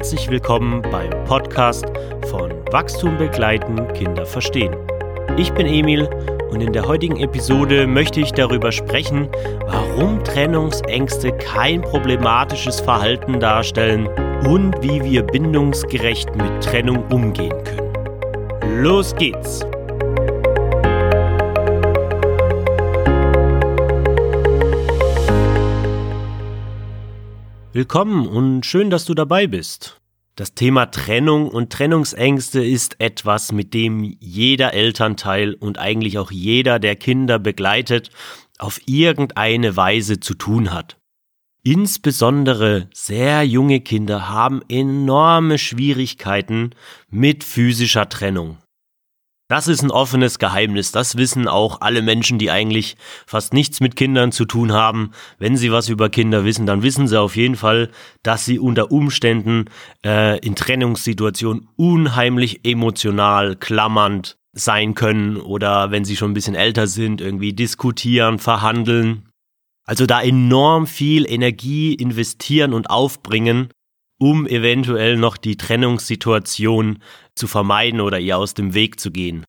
herzlich willkommen beim Podcast von Wachstum begleiten, Kinder verstehen. Ich bin Emil und in der heutigen Episode möchte ich darüber sprechen, warum Trennungsängste kein problematisches Verhalten darstellen und wie wir bindungsgerecht mit Trennung umgehen können. Los geht's! Willkommen und schön, dass du dabei bist. Das Thema Trennung und Trennungsängste ist etwas, mit dem jeder Elternteil und eigentlich auch jeder, der Kinder begleitet, auf irgendeine Weise zu tun hat. Insbesondere sehr junge Kinder haben enorme Schwierigkeiten mit physischer Trennung. Das ist ein offenes Geheimnis. Das wissen auch alle Menschen, die eigentlich fast nichts mit Kindern zu tun haben. Wenn sie was über Kinder wissen, dann wissen sie auf jeden Fall, dass sie unter Umständen äh, in Trennungssituationen unheimlich emotional, klammernd sein können oder wenn sie schon ein bisschen älter sind, irgendwie diskutieren, verhandeln. Also da enorm viel Energie investieren und aufbringen, um eventuell noch die Trennungssituation zu vermeiden oder ihr aus dem Weg zu gehen.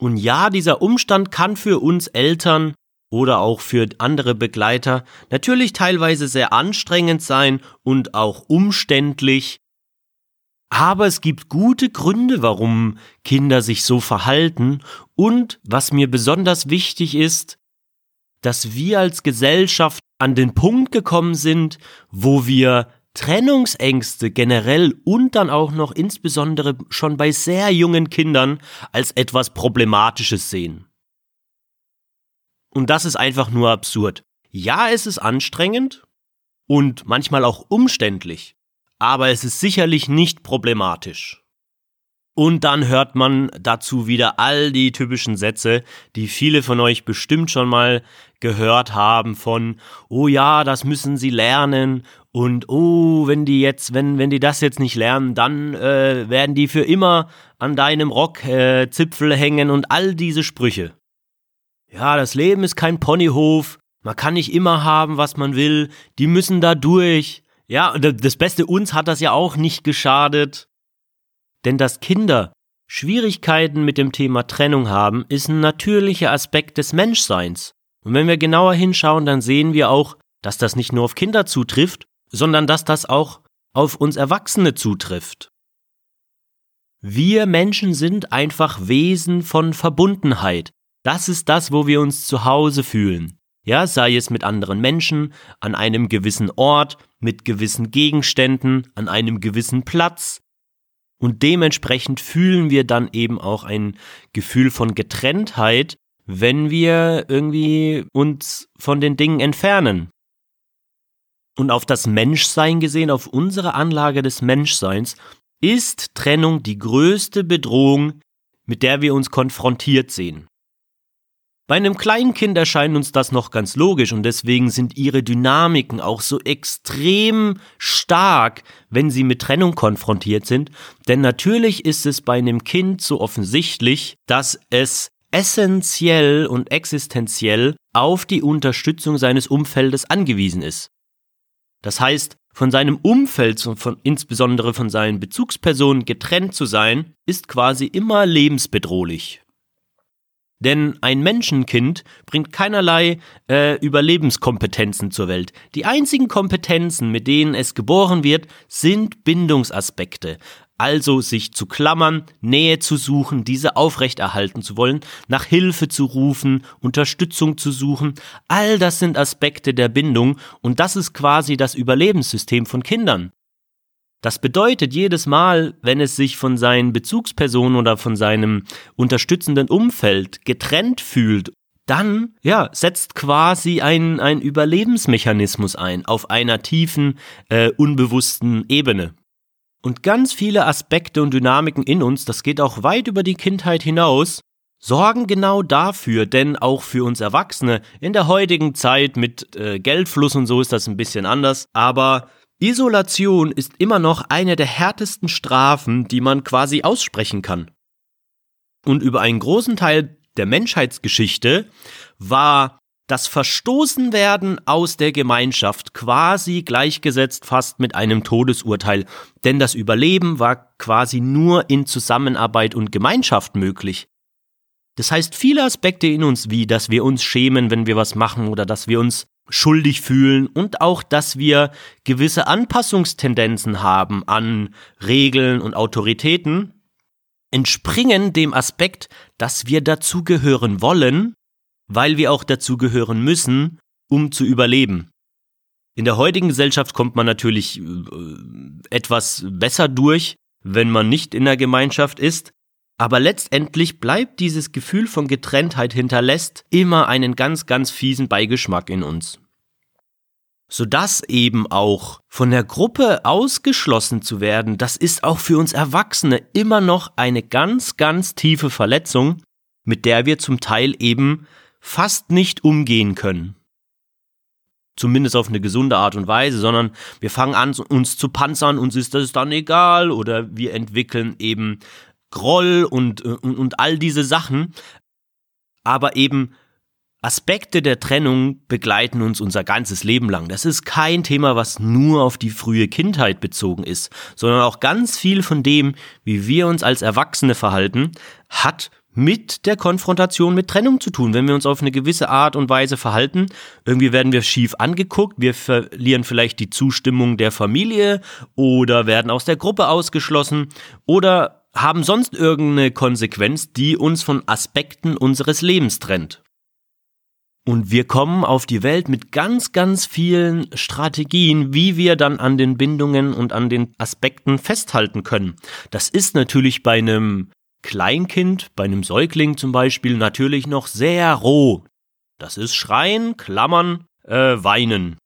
Und ja, dieser Umstand kann für uns Eltern oder auch für andere Begleiter natürlich teilweise sehr anstrengend sein und auch umständlich. Aber es gibt gute Gründe, warum Kinder sich so verhalten und was mir besonders wichtig ist, dass wir als Gesellschaft an den Punkt gekommen sind, wo wir Trennungsängste generell und dann auch noch insbesondere schon bei sehr jungen Kindern als etwas Problematisches sehen. Und das ist einfach nur absurd. Ja, es ist anstrengend und manchmal auch umständlich, aber es ist sicherlich nicht problematisch. Und dann hört man dazu wieder all die typischen Sätze, die viele von euch bestimmt schon mal gehört haben von, oh ja, das müssen sie lernen und oh, wenn die jetzt, wenn, wenn die das jetzt nicht lernen, dann äh, werden die für immer an deinem Rockzipfel äh, hängen und all diese Sprüche. Ja, das Leben ist kein Ponyhof, man kann nicht immer haben, was man will, die müssen da durch. Ja, das Beste uns hat das ja auch nicht geschadet. Denn dass Kinder Schwierigkeiten mit dem Thema Trennung haben, ist ein natürlicher Aspekt des Menschseins. Und wenn wir genauer hinschauen, dann sehen wir auch, dass das nicht nur auf Kinder zutrifft, sondern dass das auch auf uns Erwachsene zutrifft. Wir Menschen sind einfach Wesen von Verbundenheit. Das ist das, wo wir uns zu Hause fühlen. Ja, sei es mit anderen Menschen, an einem gewissen Ort, mit gewissen Gegenständen, an einem gewissen Platz, und dementsprechend fühlen wir dann eben auch ein Gefühl von Getrenntheit, wenn wir irgendwie uns von den Dingen entfernen. Und auf das Menschsein gesehen, auf unsere Anlage des Menschseins, ist Trennung die größte Bedrohung, mit der wir uns konfrontiert sehen. Bei einem kleinen Kind erscheint uns das noch ganz logisch und deswegen sind ihre Dynamiken auch so extrem stark, wenn sie mit Trennung konfrontiert sind. Denn natürlich ist es bei einem Kind so offensichtlich, dass es essentiell und existenziell auf die Unterstützung seines Umfeldes angewiesen ist. Das heißt, von seinem Umfeld und von, insbesondere von seinen Bezugspersonen getrennt zu sein, ist quasi immer lebensbedrohlich. Denn ein Menschenkind bringt keinerlei äh, Überlebenskompetenzen zur Welt. Die einzigen Kompetenzen, mit denen es geboren wird, sind Bindungsaspekte. Also sich zu klammern, Nähe zu suchen, diese aufrechterhalten zu wollen, nach Hilfe zu rufen, Unterstützung zu suchen. All das sind Aspekte der Bindung und das ist quasi das Überlebenssystem von Kindern. Das bedeutet jedes Mal, wenn es sich von seinen Bezugspersonen oder von seinem unterstützenden Umfeld getrennt fühlt, dann, ja, setzt quasi ein, ein Überlebensmechanismus ein auf einer tiefen, äh, unbewussten Ebene. Und ganz viele Aspekte und Dynamiken in uns, das geht auch weit über die Kindheit hinaus, sorgen genau dafür, denn auch für uns Erwachsene in der heutigen Zeit mit äh, Geldfluss und so ist das ein bisschen anders, aber Isolation ist immer noch eine der härtesten Strafen, die man quasi aussprechen kann. Und über einen großen Teil der Menschheitsgeschichte war das Verstoßenwerden aus der Gemeinschaft quasi gleichgesetzt fast mit einem Todesurteil, denn das Überleben war quasi nur in Zusammenarbeit und Gemeinschaft möglich. Das heißt, viele Aspekte in uns, wie dass wir uns schämen, wenn wir was machen oder dass wir uns schuldig fühlen und auch, dass wir gewisse Anpassungstendenzen haben an Regeln und Autoritäten, entspringen dem Aspekt, dass wir dazugehören wollen, weil wir auch dazugehören müssen, um zu überleben. In der heutigen Gesellschaft kommt man natürlich äh, etwas besser durch, wenn man nicht in der Gemeinschaft ist, aber letztendlich bleibt dieses Gefühl von Getrenntheit hinterlässt immer einen ganz, ganz fiesen Beigeschmack in uns. Sodass eben auch von der Gruppe ausgeschlossen zu werden, das ist auch für uns Erwachsene immer noch eine ganz, ganz tiefe Verletzung, mit der wir zum Teil eben fast nicht umgehen können. Zumindest auf eine gesunde Art und Weise, sondern wir fangen an, uns zu panzern, uns ist das dann egal, oder wir entwickeln eben Groll und, und, und all diese Sachen. Aber eben Aspekte der Trennung begleiten uns unser ganzes Leben lang. Das ist kein Thema, was nur auf die frühe Kindheit bezogen ist, sondern auch ganz viel von dem, wie wir uns als Erwachsene verhalten, hat mit der Konfrontation mit Trennung zu tun. Wenn wir uns auf eine gewisse Art und Weise verhalten, irgendwie werden wir schief angeguckt, wir verlieren vielleicht die Zustimmung der Familie oder werden aus der Gruppe ausgeschlossen oder haben sonst irgendeine Konsequenz, die uns von Aspekten unseres Lebens trennt. Und wir kommen auf die Welt mit ganz, ganz vielen Strategien, wie wir dann an den Bindungen und an den Aspekten festhalten können. Das ist natürlich bei einem Kleinkind, bei einem Säugling zum Beispiel, natürlich noch sehr roh. Das ist Schreien, Klammern, äh, Weinen.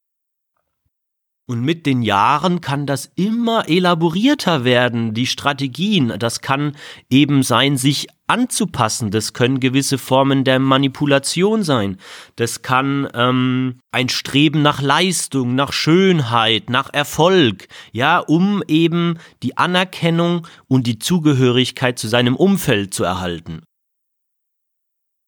Und mit den Jahren kann das immer elaborierter werden, die Strategien. Das kann eben sein, sich anzupassen. Das können gewisse Formen der Manipulation sein. Das kann ähm, ein Streben nach Leistung, nach Schönheit, nach Erfolg, ja, um eben die Anerkennung und die Zugehörigkeit zu seinem Umfeld zu erhalten.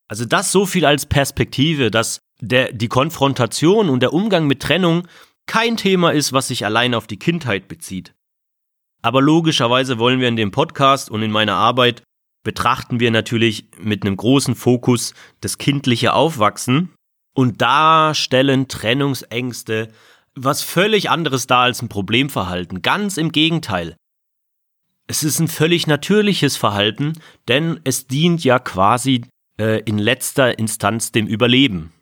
Also das so viel als Perspektive, dass der, die Konfrontation und der Umgang mit Trennung kein Thema ist, was sich allein auf die Kindheit bezieht. Aber logischerweise wollen wir in dem Podcast und in meiner Arbeit betrachten wir natürlich mit einem großen Fokus das kindliche Aufwachsen und da stellen Trennungsängste was völlig anderes dar als ein Problemverhalten. Ganz im Gegenteil. Es ist ein völlig natürliches Verhalten, denn es dient ja quasi äh, in letzter Instanz dem Überleben.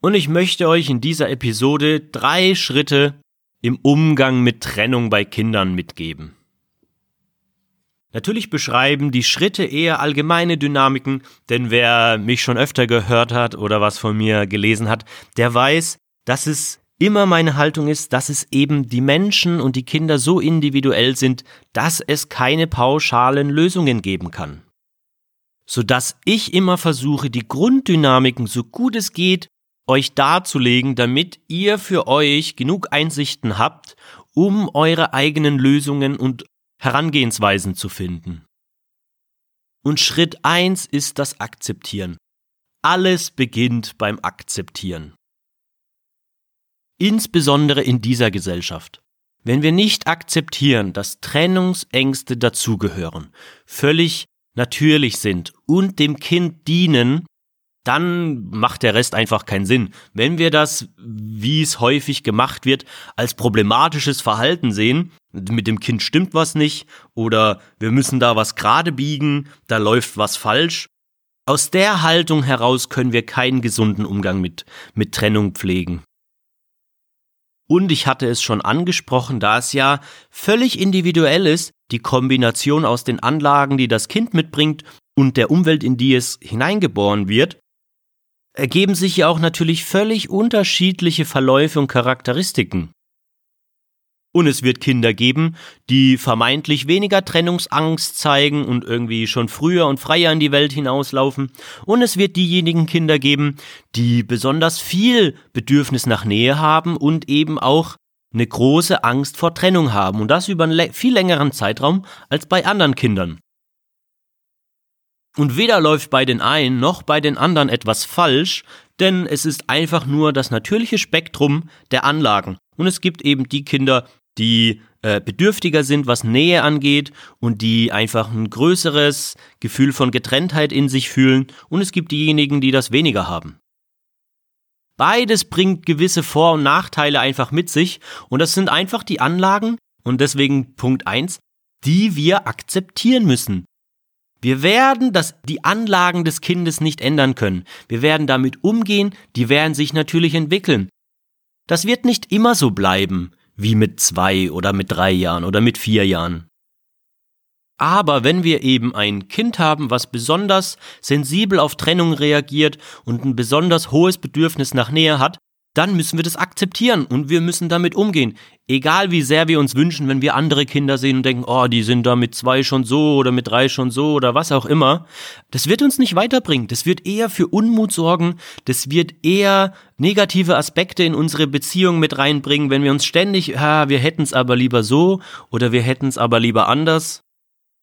Und ich möchte euch in dieser Episode drei Schritte im Umgang mit Trennung bei Kindern mitgeben. Natürlich beschreiben die Schritte eher allgemeine Dynamiken, denn wer mich schon öfter gehört hat oder was von mir gelesen hat, der weiß, dass es immer meine Haltung ist, dass es eben die Menschen und die Kinder so individuell sind, dass es keine pauschalen Lösungen geben kann. Sodass ich immer versuche, die Grunddynamiken so gut es geht euch darzulegen, damit ihr für euch genug Einsichten habt, um eure eigenen Lösungen und Herangehensweisen zu finden. Und Schritt eins ist das Akzeptieren. Alles beginnt beim Akzeptieren. Insbesondere in dieser Gesellschaft. Wenn wir nicht akzeptieren, dass Trennungsängste dazugehören, völlig natürlich sind und dem Kind dienen, dann macht der Rest einfach keinen Sinn. Wenn wir das, wie es häufig gemacht wird, als problematisches Verhalten sehen, mit dem Kind stimmt was nicht oder wir müssen da was gerade biegen, da läuft was falsch. Aus der Haltung heraus können wir keinen gesunden Umgang mit, mit Trennung pflegen. Und ich hatte es schon angesprochen, da es ja völlig individuell ist, die Kombination aus den Anlagen, die das Kind mitbringt und der Umwelt, in die es hineingeboren wird, ergeben sich ja auch natürlich völlig unterschiedliche Verläufe und Charakteristiken. Und es wird Kinder geben, die vermeintlich weniger Trennungsangst zeigen und irgendwie schon früher und freier in die Welt hinauslaufen. Und es wird diejenigen Kinder geben, die besonders viel Bedürfnis nach Nähe haben und eben auch eine große Angst vor Trennung haben. Und das über einen viel längeren Zeitraum als bei anderen Kindern. Und weder läuft bei den einen noch bei den anderen etwas falsch, denn es ist einfach nur das natürliche Spektrum der Anlagen. Und es gibt eben die Kinder, die äh, bedürftiger sind, was Nähe angeht und die einfach ein größeres Gefühl von Getrenntheit in sich fühlen. Und es gibt diejenigen, die das weniger haben. Beides bringt gewisse Vor- und Nachteile einfach mit sich. Und das sind einfach die Anlagen, und deswegen Punkt eins, die wir akzeptieren müssen. Wir werden das, die Anlagen des Kindes nicht ändern können. Wir werden damit umgehen, die werden sich natürlich entwickeln. Das wird nicht immer so bleiben, wie mit zwei oder mit drei Jahren oder mit vier Jahren. Aber wenn wir eben ein Kind haben, was besonders sensibel auf Trennung reagiert und ein besonders hohes Bedürfnis nach Nähe hat, dann müssen wir das akzeptieren und wir müssen damit umgehen. Egal wie sehr wir uns wünschen, wenn wir andere Kinder sehen und denken, oh, die sind da mit zwei schon so oder mit drei schon so oder was auch immer. Das wird uns nicht weiterbringen. Das wird eher für Unmut sorgen. Das wird eher negative Aspekte in unsere Beziehung mit reinbringen, wenn wir uns ständig, ah, wir hätten es aber lieber so oder wir hätten es aber lieber anders.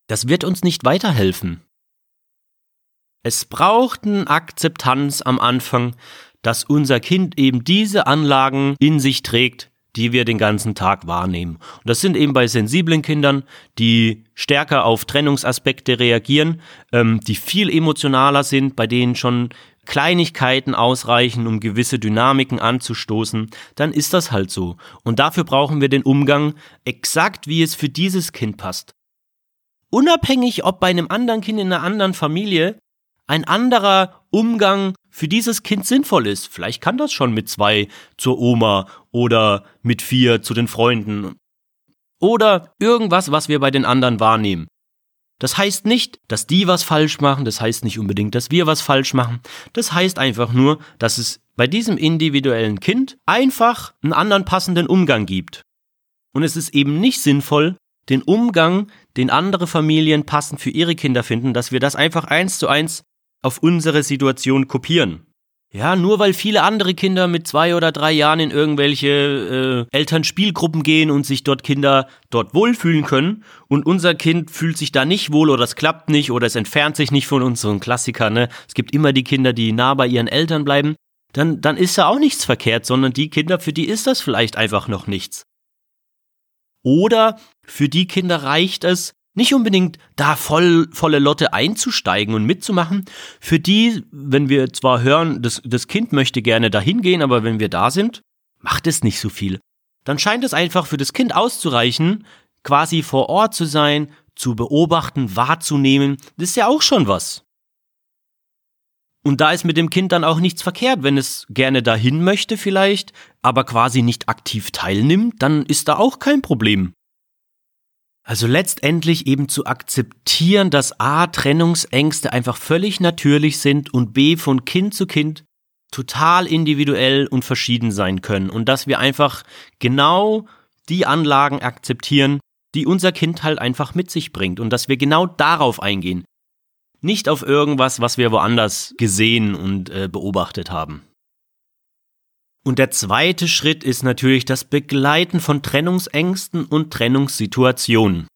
Das wird uns nicht weiterhelfen. Es braucht eine Akzeptanz am Anfang, dass unser Kind eben diese Anlagen in sich trägt, die wir den ganzen Tag wahrnehmen. Und das sind eben bei sensiblen Kindern, die stärker auf Trennungsaspekte reagieren, ähm, die viel emotionaler sind, bei denen schon Kleinigkeiten ausreichen, um gewisse Dynamiken anzustoßen, dann ist das halt so. Und dafür brauchen wir den Umgang exakt, wie es für dieses Kind passt. Unabhängig, ob bei einem anderen Kind in einer anderen Familie ein anderer Umgang für dieses Kind sinnvoll ist. Vielleicht kann das schon mit zwei zur Oma oder mit vier zu den Freunden. Oder irgendwas, was wir bei den anderen wahrnehmen. Das heißt nicht, dass die was falsch machen, das heißt nicht unbedingt, dass wir was falsch machen. Das heißt einfach nur, dass es bei diesem individuellen Kind einfach einen anderen passenden Umgang gibt. Und es ist eben nicht sinnvoll, den Umgang, den andere Familien passend für ihre Kinder finden, dass wir das einfach eins zu eins auf unsere Situation kopieren. Ja, nur weil viele andere Kinder mit zwei oder drei Jahren in irgendwelche äh, Elternspielgruppen gehen und sich dort Kinder dort wohlfühlen können und unser Kind fühlt sich da nicht wohl oder es klappt nicht oder es entfernt sich nicht von uns, so ein Klassiker, ne? Es gibt immer die Kinder, die nah bei ihren Eltern bleiben, dann, dann ist da auch nichts verkehrt, sondern die Kinder, für die ist das vielleicht einfach noch nichts. Oder für die Kinder reicht es, nicht unbedingt da voll, volle Lotte einzusteigen und mitzumachen. Für die, wenn wir zwar hören, das, das Kind möchte gerne dahin gehen, aber wenn wir da sind, macht es nicht so viel. Dann scheint es einfach für das Kind auszureichen, quasi vor Ort zu sein, zu beobachten, wahrzunehmen. Das ist ja auch schon was. Und da ist mit dem Kind dann auch nichts verkehrt, wenn es gerne dahin möchte vielleicht, aber quasi nicht aktiv teilnimmt, dann ist da auch kein Problem. Also letztendlich eben zu akzeptieren, dass A, Trennungsängste einfach völlig natürlich sind und B, von Kind zu Kind total individuell und verschieden sein können und dass wir einfach genau die Anlagen akzeptieren, die unser Kind halt einfach mit sich bringt und dass wir genau darauf eingehen. Nicht auf irgendwas, was wir woanders gesehen und äh, beobachtet haben. Und der zweite Schritt ist natürlich das Begleiten von Trennungsängsten und Trennungssituationen.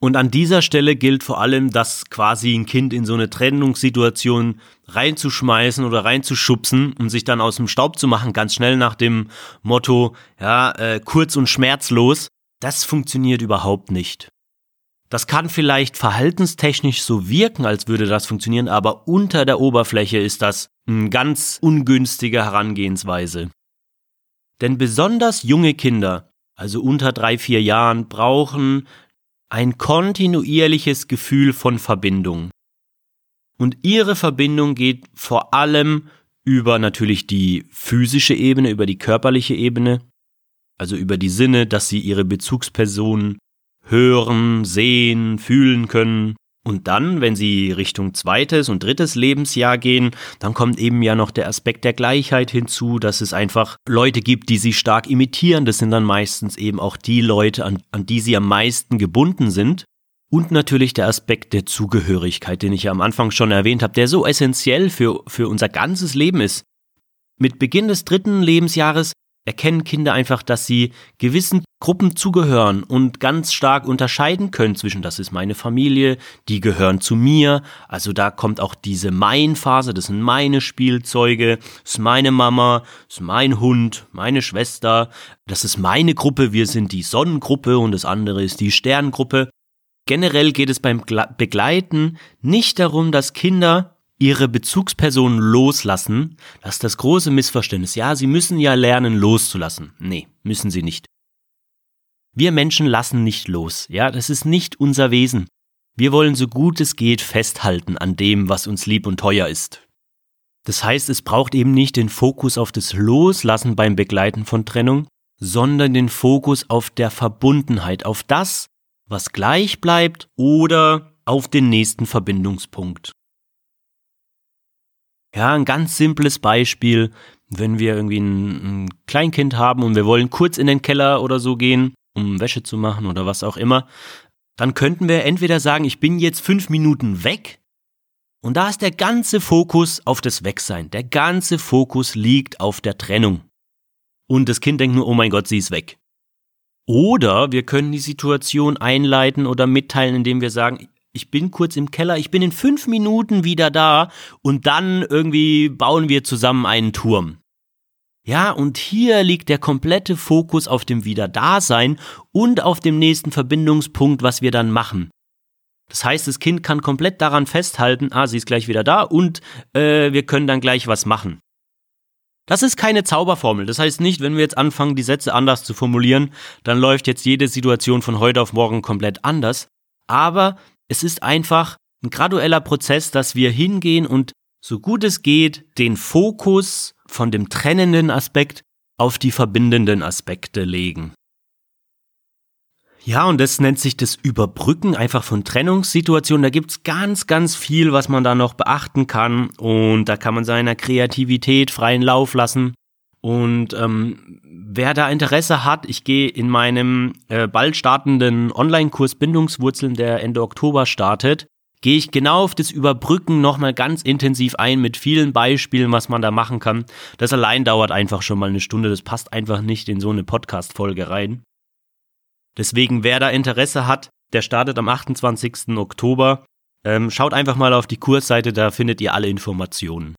Und an dieser Stelle gilt vor allem, das quasi ein Kind in so eine Trennungssituation reinzuschmeißen oder reinzuschubsen und um sich dann aus dem Staub zu machen, ganz schnell nach dem Motto, ja, äh, kurz und schmerzlos. Das funktioniert überhaupt nicht. Das kann vielleicht verhaltenstechnisch so wirken, als würde das funktionieren, aber unter der Oberfläche ist das eine ganz ungünstige Herangehensweise. Denn besonders junge Kinder, also unter drei, vier Jahren, brauchen ein kontinuierliches Gefühl von Verbindung. Und ihre Verbindung geht vor allem über natürlich die physische Ebene, über die körperliche Ebene, also über die Sinne, dass sie ihre Bezugspersonen hören, sehen, fühlen können. Und dann, wenn sie Richtung zweites und drittes Lebensjahr gehen, dann kommt eben ja noch der Aspekt der Gleichheit hinzu, dass es einfach Leute gibt, die sie stark imitieren. Das sind dann meistens eben auch die Leute, an, an die sie am meisten gebunden sind. Und natürlich der Aspekt der Zugehörigkeit, den ich ja am Anfang schon erwähnt habe, der so essentiell für, für unser ganzes Leben ist. Mit Beginn des dritten Lebensjahres erkennen Kinder einfach, dass sie gewissen Gruppen zugehören und ganz stark unterscheiden können zwischen, das ist meine Familie, die gehören zu mir, also da kommt auch diese Mein-Phase, das sind meine Spielzeuge, das ist meine Mama, das ist mein Hund, meine Schwester, das ist meine Gruppe, wir sind die Sonnengruppe und das andere ist die Sterngruppe. Generell geht es beim Begleiten nicht darum, dass Kinder ihre Bezugspersonen loslassen, das ist das große Missverständnis. Ja, sie müssen ja lernen loszulassen. Nee, müssen sie nicht. Wir Menschen lassen nicht los. Ja, das ist nicht unser Wesen. Wir wollen so gut es geht festhalten an dem, was uns lieb und teuer ist. Das heißt, es braucht eben nicht den Fokus auf das Loslassen beim Begleiten von Trennung, sondern den Fokus auf der Verbundenheit, auf das, was gleich bleibt oder auf den nächsten Verbindungspunkt. Ja, ein ganz simples Beispiel, wenn wir irgendwie ein, ein, Kleinkind haben und wir wollen kurz in den Keller oder so gehen, um Wäsche zu machen oder was auch immer, dann könnten wir entweder sagen, ich bin jetzt fünf Minuten weg und da ist der ganze Fokus auf das Wegsein. Der ganze Fokus liegt auf der Trennung. Und das Kind denkt nur, oh mein Gott, sie ist weg. Oder wir können die Situation einleiten oder mitteilen, indem wir sagen, ich bin kurz im Keller, ich bin in fünf Minuten wieder da und dann irgendwie bauen wir zusammen einen Turm. Ja, und hier liegt der komplette Fokus auf dem Wiederdasein und auf dem nächsten Verbindungspunkt, was wir dann machen. Das heißt, das Kind kann komplett daran festhalten, ah, sie ist gleich wieder da und äh, wir können dann gleich was machen. Das ist keine Zauberformel. Das heißt nicht, wenn wir jetzt anfangen, die Sätze anders zu formulieren, dann läuft jetzt jede Situation von heute auf morgen komplett anders. Aber es ist einfach ein gradueller Prozess, dass wir hingehen und so gut es geht, den Fokus von dem trennenden Aspekt auf die verbindenden Aspekte legen. Ja, und das nennt sich das Überbrücken einfach von Trennungssituationen. Da gibt's ganz, ganz viel, was man da noch beachten kann. Und da kann man seiner Kreativität freien Lauf lassen. Und ähm, wer da Interesse hat, ich gehe in meinem äh, bald startenden Online-Kurs Bindungswurzeln, der Ende Oktober startet, gehe ich genau auf das Überbrücken nochmal ganz intensiv ein mit vielen Beispielen, was man da machen kann. Das allein dauert einfach schon mal eine Stunde, das passt einfach nicht in so eine Podcast-Folge rein. Deswegen, wer da Interesse hat, der startet am 28. Oktober. Ähm, schaut einfach mal auf die Kursseite, da findet ihr alle Informationen.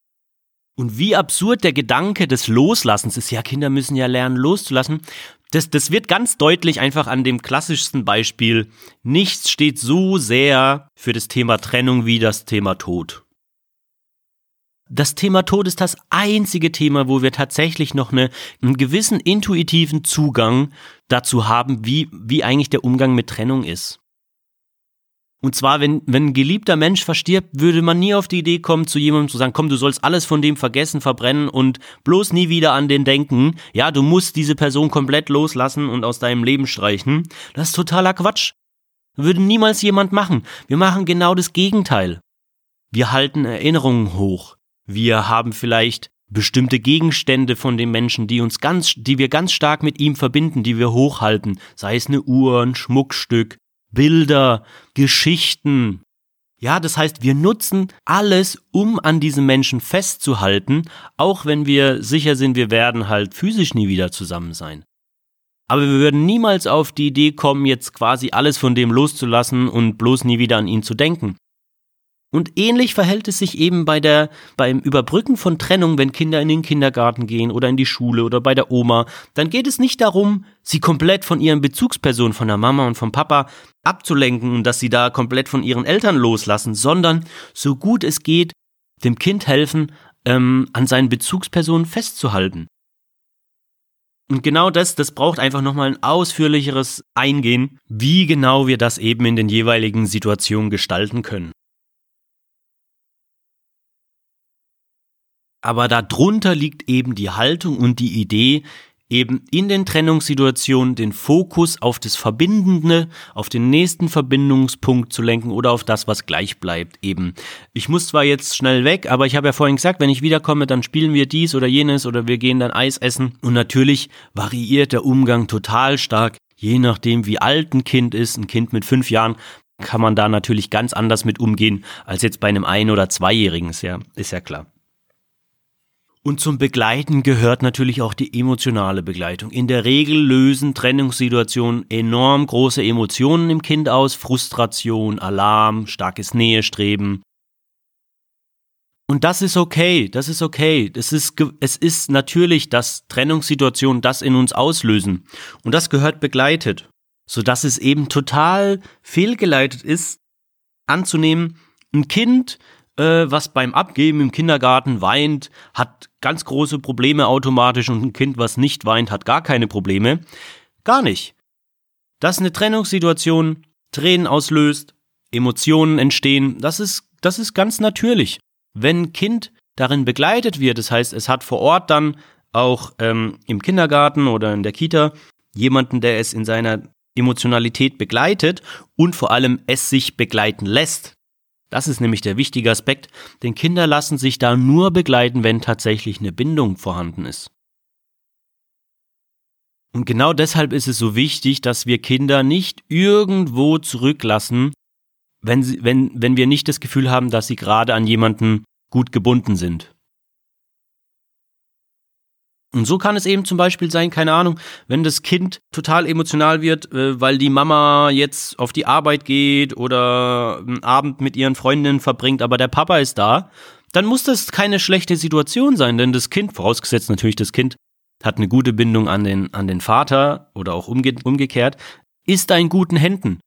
Und wie absurd der Gedanke des Loslassens ist, ja, Kinder müssen ja lernen loszulassen. Das, das wird ganz deutlich einfach an dem klassischsten Beispiel. Nichts steht so sehr für das Thema Trennung wie das Thema Tod. Das Thema Tod ist das einzige Thema, wo wir tatsächlich noch eine, einen gewissen intuitiven Zugang dazu haben, wie, wie eigentlich der Umgang mit Trennung ist. Und zwar, wenn, wenn ein geliebter Mensch verstirbt, würde man nie auf die Idee kommen, zu jemandem zu sagen, komm, du sollst alles von dem vergessen, verbrennen und bloß nie wieder an den denken. Ja, du musst diese Person komplett loslassen und aus deinem Leben streichen. Das ist totaler Quatsch. Würde niemals jemand machen. Wir machen genau das Gegenteil. Wir halten Erinnerungen hoch. Wir haben vielleicht bestimmte Gegenstände von dem Menschen, die uns ganz, die wir ganz stark mit ihm verbinden, die wir hochhalten. Sei es eine Uhr, ein Schmuckstück, Bilder, Geschichten. Ja, das heißt, wir nutzen alles, um an diesem Menschen festzuhalten, auch wenn wir sicher sind, wir werden halt physisch nie wieder zusammen sein. Aber wir würden niemals auf die Idee kommen, jetzt quasi alles von dem loszulassen und bloß nie wieder an ihn zu denken. Und ähnlich verhält es sich eben bei der, beim Überbrücken von Trennung, wenn Kinder in den Kindergarten gehen oder in die Schule oder bei der Oma. Dann geht es nicht darum, sie komplett von ihren Bezugspersonen, von der Mama und vom Papa abzulenken und dass sie da komplett von ihren Eltern loslassen, sondern so gut es geht, dem Kind helfen, ähm, an seinen Bezugspersonen festzuhalten. Und genau das, das braucht einfach nochmal ein ausführlicheres Eingehen, wie genau wir das eben in den jeweiligen Situationen gestalten können. Aber darunter liegt eben die Haltung und die Idee, eben in den Trennungssituationen den Fokus auf das Verbindende, auf den nächsten Verbindungspunkt zu lenken oder auf das, was gleich bleibt eben. Ich muss zwar jetzt schnell weg, aber ich habe ja vorhin gesagt, wenn ich wiederkomme, dann spielen wir dies oder jenes oder wir gehen dann Eis essen. Und natürlich variiert der Umgang total stark, je nachdem wie alt ein Kind ist. Ein Kind mit fünf Jahren kann man da natürlich ganz anders mit umgehen als jetzt bei einem ein- oder zweijährigen, ist ja, ist ja klar. Und zum Begleiten gehört natürlich auch die emotionale Begleitung. In der Regel lösen Trennungssituationen enorm große Emotionen im Kind aus. Frustration, Alarm, starkes Nähestreben. Und das ist okay, das ist okay. Das ist, es ist natürlich, dass Trennungssituationen das in uns auslösen. Und das gehört begleitet. Sodass es eben total fehlgeleitet ist, anzunehmen, ein Kind äh, was beim Abgeben im Kindergarten weint, hat ganz große Probleme automatisch und ein Kind, was nicht weint, hat gar keine Probleme. Gar nicht. Dass eine Trennungssituation Tränen auslöst, Emotionen entstehen, das ist, das ist ganz natürlich. Wenn ein Kind darin begleitet wird, das heißt, es hat vor Ort dann auch ähm, im Kindergarten oder in der Kita jemanden, der es in seiner Emotionalität begleitet und vor allem es sich begleiten lässt. Das ist nämlich der wichtige Aspekt, denn Kinder lassen sich da nur begleiten, wenn tatsächlich eine Bindung vorhanden ist. Und genau deshalb ist es so wichtig, dass wir Kinder nicht irgendwo zurücklassen, wenn, sie, wenn, wenn wir nicht das Gefühl haben, dass sie gerade an jemanden gut gebunden sind. Und so kann es eben zum Beispiel sein, keine Ahnung, wenn das Kind total emotional wird, äh, weil die Mama jetzt auf die Arbeit geht oder einen Abend mit ihren Freundinnen verbringt, aber der Papa ist da, dann muss das keine schlechte Situation sein, denn das Kind, vorausgesetzt natürlich das Kind, hat eine gute Bindung an den, an den Vater oder auch umge umgekehrt, ist da in guten Händen.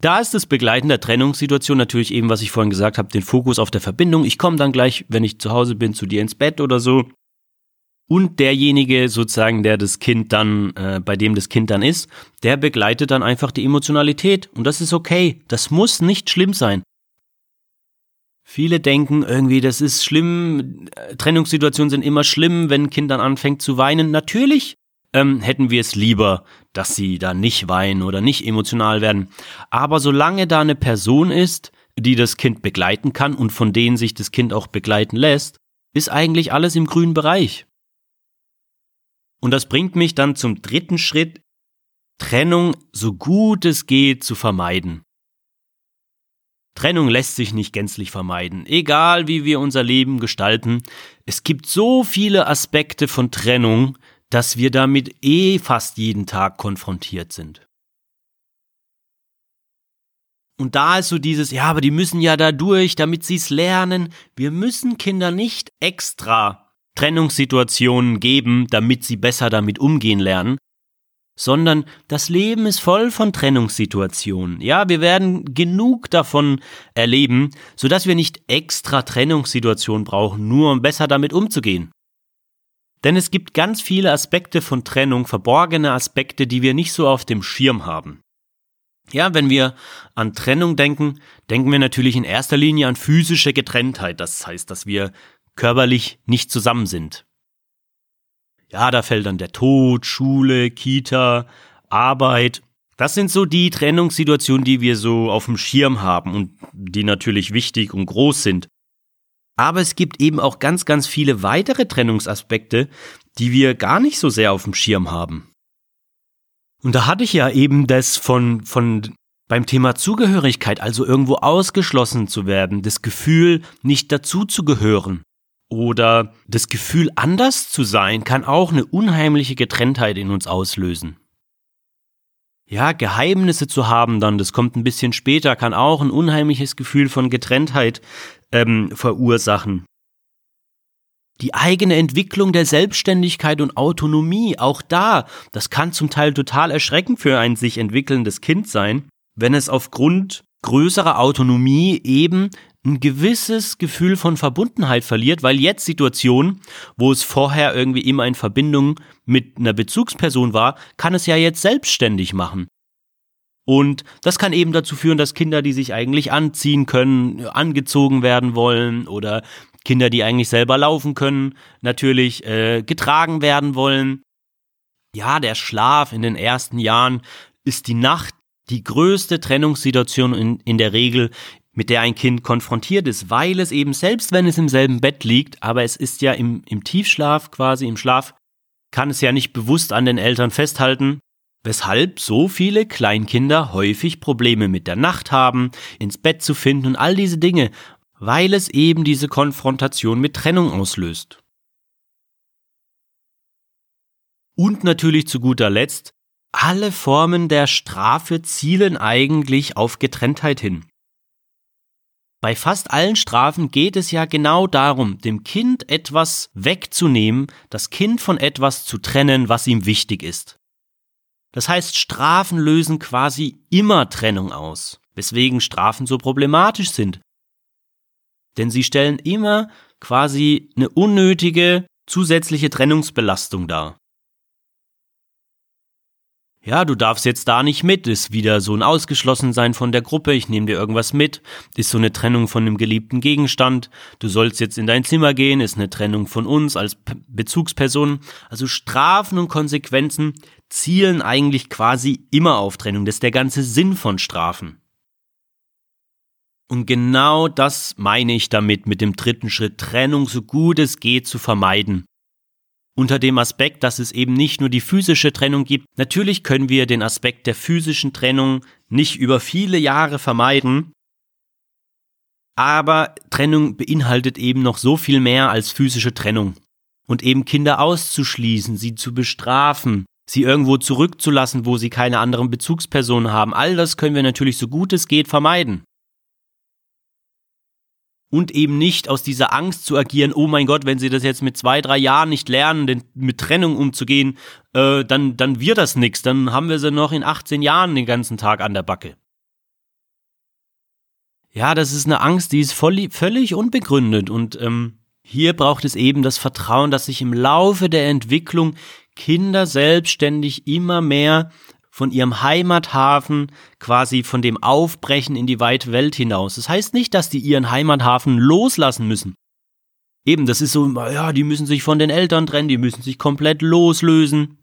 Da ist das Begleiten der Trennungssituation natürlich eben, was ich vorhin gesagt habe, den Fokus auf der Verbindung. Ich komme dann gleich, wenn ich zu Hause bin, zu dir ins Bett oder so und derjenige sozusagen, der das Kind dann, äh, bei dem das Kind dann ist, der begleitet dann einfach die Emotionalität und das ist okay. Das muss nicht schlimm sein. Viele denken irgendwie, das ist schlimm, Trennungssituationen sind immer schlimm, wenn ein Kind dann anfängt zu weinen. Natürlich ähm, hätten wir es lieber, dass sie da nicht weinen oder nicht emotional werden. Aber solange da eine Person ist, die das Kind begleiten kann und von denen sich das Kind auch begleiten lässt, ist eigentlich alles im grünen Bereich. Und das bringt mich dann zum dritten Schritt, Trennung so gut es geht zu vermeiden. Trennung lässt sich nicht gänzlich vermeiden, egal wie wir unser Leben gestalten. Es gibt so viele Aspekte von Trennung, dass wir damit eh fast jeden Tag konfrontiert sind. Und da ist so dieses, ja, aber die müssen ja da durch, damit sie es lernen. Wir müssen Kinder nicht extra Trennungssituationen geben, damit sie besser damit umgehen lernen, sondern das Leben ist voll von Trennungssituationen. Ja, wir werden genug davon erleben, sodass wir nicht extra Trennungssituationen brauchen, nur um besser damit umzugehen. Denn es gibt ganz viele Aspekte von Trennung, verborgene Aspekte, die wir nicht so auf dem Schirm haben. Ja, wenn wir an Trennung denken, denken wir natürlich in erster Linie an physische Getrenntheit. Das heißt, dass wir körperlich nicht zusammen sind. Ja, da fällt dann der Tod, Schule, Kita, Arbeit. Das sind so die Trennungssituationen, die wir so auf dem Schirm haben und die natürlich wichtig und groß sind. Aber es gibt eben auch ganz, ganz viele weitere Trennungsaspekte, die wir gar nicht so sehr auf dem Schirm haben. Und da hatte ich ja eben das von, von beim Thema Zugehörigkeit, also irgendwo ausgeschlossen zu werden, das Gefühl, nicht dazuzugehören oder das Gefühl, anders zu sein, kann auch eine unheimliche Getrenntheit in uns auslösen. Ja, Geheimnisse zu haben dann, das kommt ein bisschen später, kann auch ein unheimliches Gefühl von Getrenntheit ähm, verursachen. Die eigene Entwicklung der Selbstständigkeit und Autonomie, auch da, das kann zum Teil total erschreckend für ein sich entwickelndes Kind sein, wenn es aufgrund größerer Autonomie eben ein gewisses Gefühl von Verbundenheit verliert, weil jetzt Situationen, wo es vorher irgendwie immer in Verbindung mit einer Bezugsperson war, kann es ja jetzt selbstständig machen. Und das kann eben dazu führen, dass Kinder, die sich eigentlich anziehen können, angezogen werden wollen oder Kinder, die eigentlich selber laufen können, natürlich äh, getragen werden wollen. Ja, der Schlaf in den ersten Jahren ist die Nacht die größte Trennungssituation in, in der Regel, mit der ein Kind konfrontiert ist, weil es eben selbst wenn es im selben Bett liegt, aber es ist ja im, im Tiefschlaf quasi, im Schlaf, kann es ja nicht bewusst an den Eltern festhalten, weshalb so viele Kleinkinder häufig Probleme mit der Nacht haben, ins Bett zu finden und all diese Dinge, weil es eben diese Konfrontation mit Trennung auslöst. Und natürlich zu guter Letzt, alle Formen der Strafe zielen eigentlich auf Getrenntheit hin. Bei fast allen Strafen geht es ja genau darum, dem Kind etwas wegzunehmen, das Kind von etwas zu trennen, was ihm wichtig ist. Das heißt, Strafen lösen quasi immer Trennung aus, weswegen Strafen so problematisch sind. Denn sie stellen immer quasi eine unnötige zusätzliche Trennungsbelastung dar ja, du darfst jetzt da nicht mit, ist wieder so ein Ausgeschlossensein von der Gruppe, ich nehme dir irgendwas mit, ist so eine Trennung von einem geliebten Gegenstand, du sollst jetzt in dein Zimmer gehen, ist eine Trennung von uns als P Bezugsperson. Also Strafen und Konsequenzen zielen eigentlich quasi immer auf Trennung, das ist der ganze Sinn von Strafen. Und genau das meine ich damit, mit dem dritten Schritt, Trennung so gut es geht zu vermeiden unter dem Aspekt, dass es eben nicht nur die physische Trennung gibt. Natürlich können wir den Aspekt der physischen Trennung nicht über viele Jahre vermeiden, aber Trennung beinhaltet eben noch so viel mehr als physische Trennung. Und eben Kinder auszuschließen, sie zu bestrafen, sie irgendwo zurückzulassen, wo sie keine anderen Bezugspersonen haben, all das können wir natürlich so gut es geht vermeiden und eben nicht aus dieser Angst zu agieren, oh mein Gott, wenn sie das jetzt mit zwei, drei Jahren nicht lernen, denn mit Trennung umzugehen, äh, dann, dann wird das nichts, dann haben wir sie noch in 18 Jahren den ganzen Tag an der Backe. Ja, das ist eine Angst, die ist voll, völlig unbegründet und ähm, hier braucht es eben das Vertrauen, dass sich im Laufe der Entwicklung Kinder selbstständig immer mehr von ihrem Heimathafen quasi von dem Aufbrechen in die weite Welt hinaus. Das heißt nicht, dass die ihren Heimathafen loslassen müssen. Eben, das ist so, ja, die müssen sich von den Eltern trennen, die müssen sich komplett loslösen.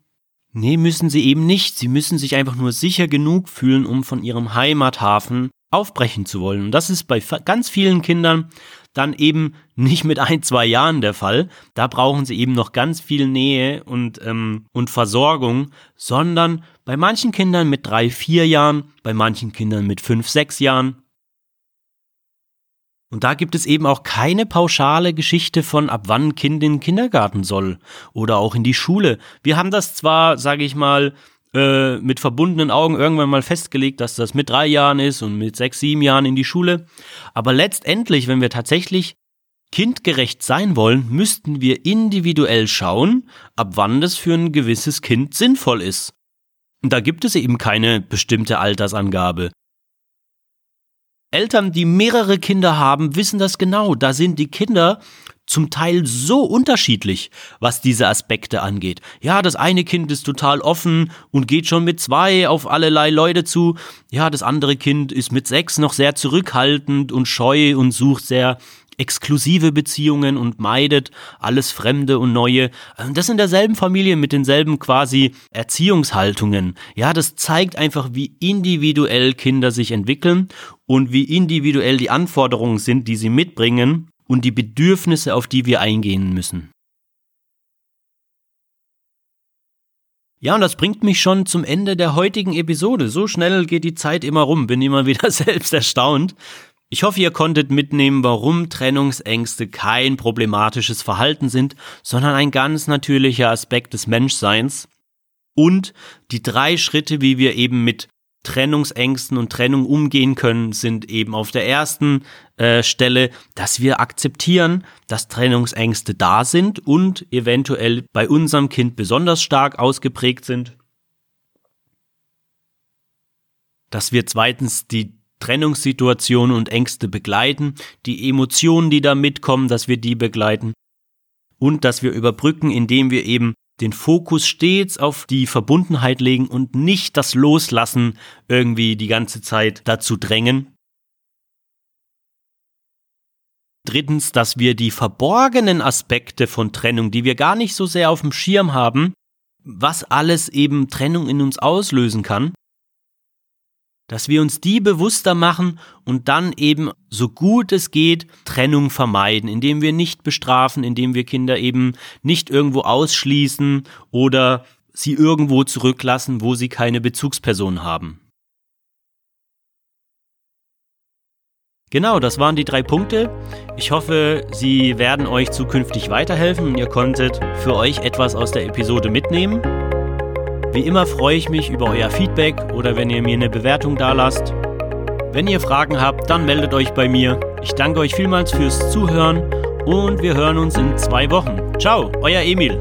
Nee, müssen sie eben nicht. Sie müssen sich einfach nur sicher genug fühlen, um von ihrem Heimathafen aufbrechen zu wollen. Und das ist bei ganz vielen Kindern dann eben nicht mit ein, zwei Jahren der Fall. Da brauchen sie eben noch ganz viel Nähe und, ähm, und Versorgung, sondern bei manchen Kindern mit drei, vier Jahren, bei manchen Kindern mit fünf, sechs Jahren. Und da gibt es eben auch keine pauschale Geschichte von, ab wann ein Kind in den Kindergarten soll oder auch in die Schule. Wir haben das zwar, sage ich mal, äh, mit verbundenen Augen irgendwann mal festgelegt, dass das mit drei Jahren ist und mit sechs, sieben Jahren in die Schule. Aber letztendlich, wenn wir tatsächlich kindgerecht sein wollen, müssten wir individuell schauen, ab wann das für ein gewisses Kind sinnvoll ist. Da gibt es eben keine bestimmte Altersangabe. Eltern, die mehrere Kinder haben, wissen das genau. Da sind die Kinder zum Teil so unterschiedlich, was diese Aspekte angeht. Ja, das eine Kind ist total offen und geht schon mit zwei auf allerlei Leute zu. Ja, das andere Kind ist mit sechs noch sehr zurückhaltend und scheu und sucht sehr exklusive Beziehungen und meidet alles Fremde und Neue. Ähm, das in derselben Familie mit denselben quasi Erziehungshaltungen. Ja, das zeigt einfach, wie individuell Kinder sich entwickeln und wie individuell die Anforderungen sind, die sie mitbringen und die Bedürfnisse, auf die wir eingehen müssen. Ja, und das bringt mich schon zum Ende der heutigen Episode. So schnell geht die Zeit immer rum, bin immer wieder selbst erstaunt. Ich hoffe, ihr konntet mitnehmen, warum Trennungsängste kein problematisches Verhalten sind, sondern ein ganz natürlicher Aspekt des Menschseins. Und die drei Schritte, wie wir eben mit Trennungsängsten und Trennung umgehen können, sind eben auf der ersten äh, Stelle, dass wir akzeptieren, dass Trennungsängste da sind und eventuell bei unserem Kind besonders stark ausgeprägt sind. Dass wir zweitens die Trennungssituationen und Ängste begleiten, die Emotionen, die da mitkommen, dass wir die begleiten und dass wir überbrücken, indem wir eben den Fokus stets auf die Verbundenheit legen und nicht das Loslassen irgendwie die ganze Zeit dazu drängen. Drittens, dass wir die verborgenen Aspekte von Trennung, die wir gar nicht so sehr auf dem Schirm haben, was alles eben Trennung in uns auslösen kann, dass wir uns die bewusster machen und dann eben so gut es geht Trennung vermeiden, indem wir nicht bestrafen, indem wir Kinder eben nicht irgendwo ausschließen oder sie irgendwo zurücklassen, wo sie keine Bezugsperson haben. Genau, das waren die drei Punkte. Ich hoffe, sie werden euch zukünftig weiterhelfen und ihr konntet für euch etwas aus der Episode mitnehmen. Wie immer freue ich mich über euer Feedback oder wenn ihr mir eine Bewertung dalasst. Wenn ihr Fragen habt, dann meldet euch bei mir. Ich danke euch vielmals fürs Zuhören und wir hören uns in zwei Wochen. Ciao, euer Emil.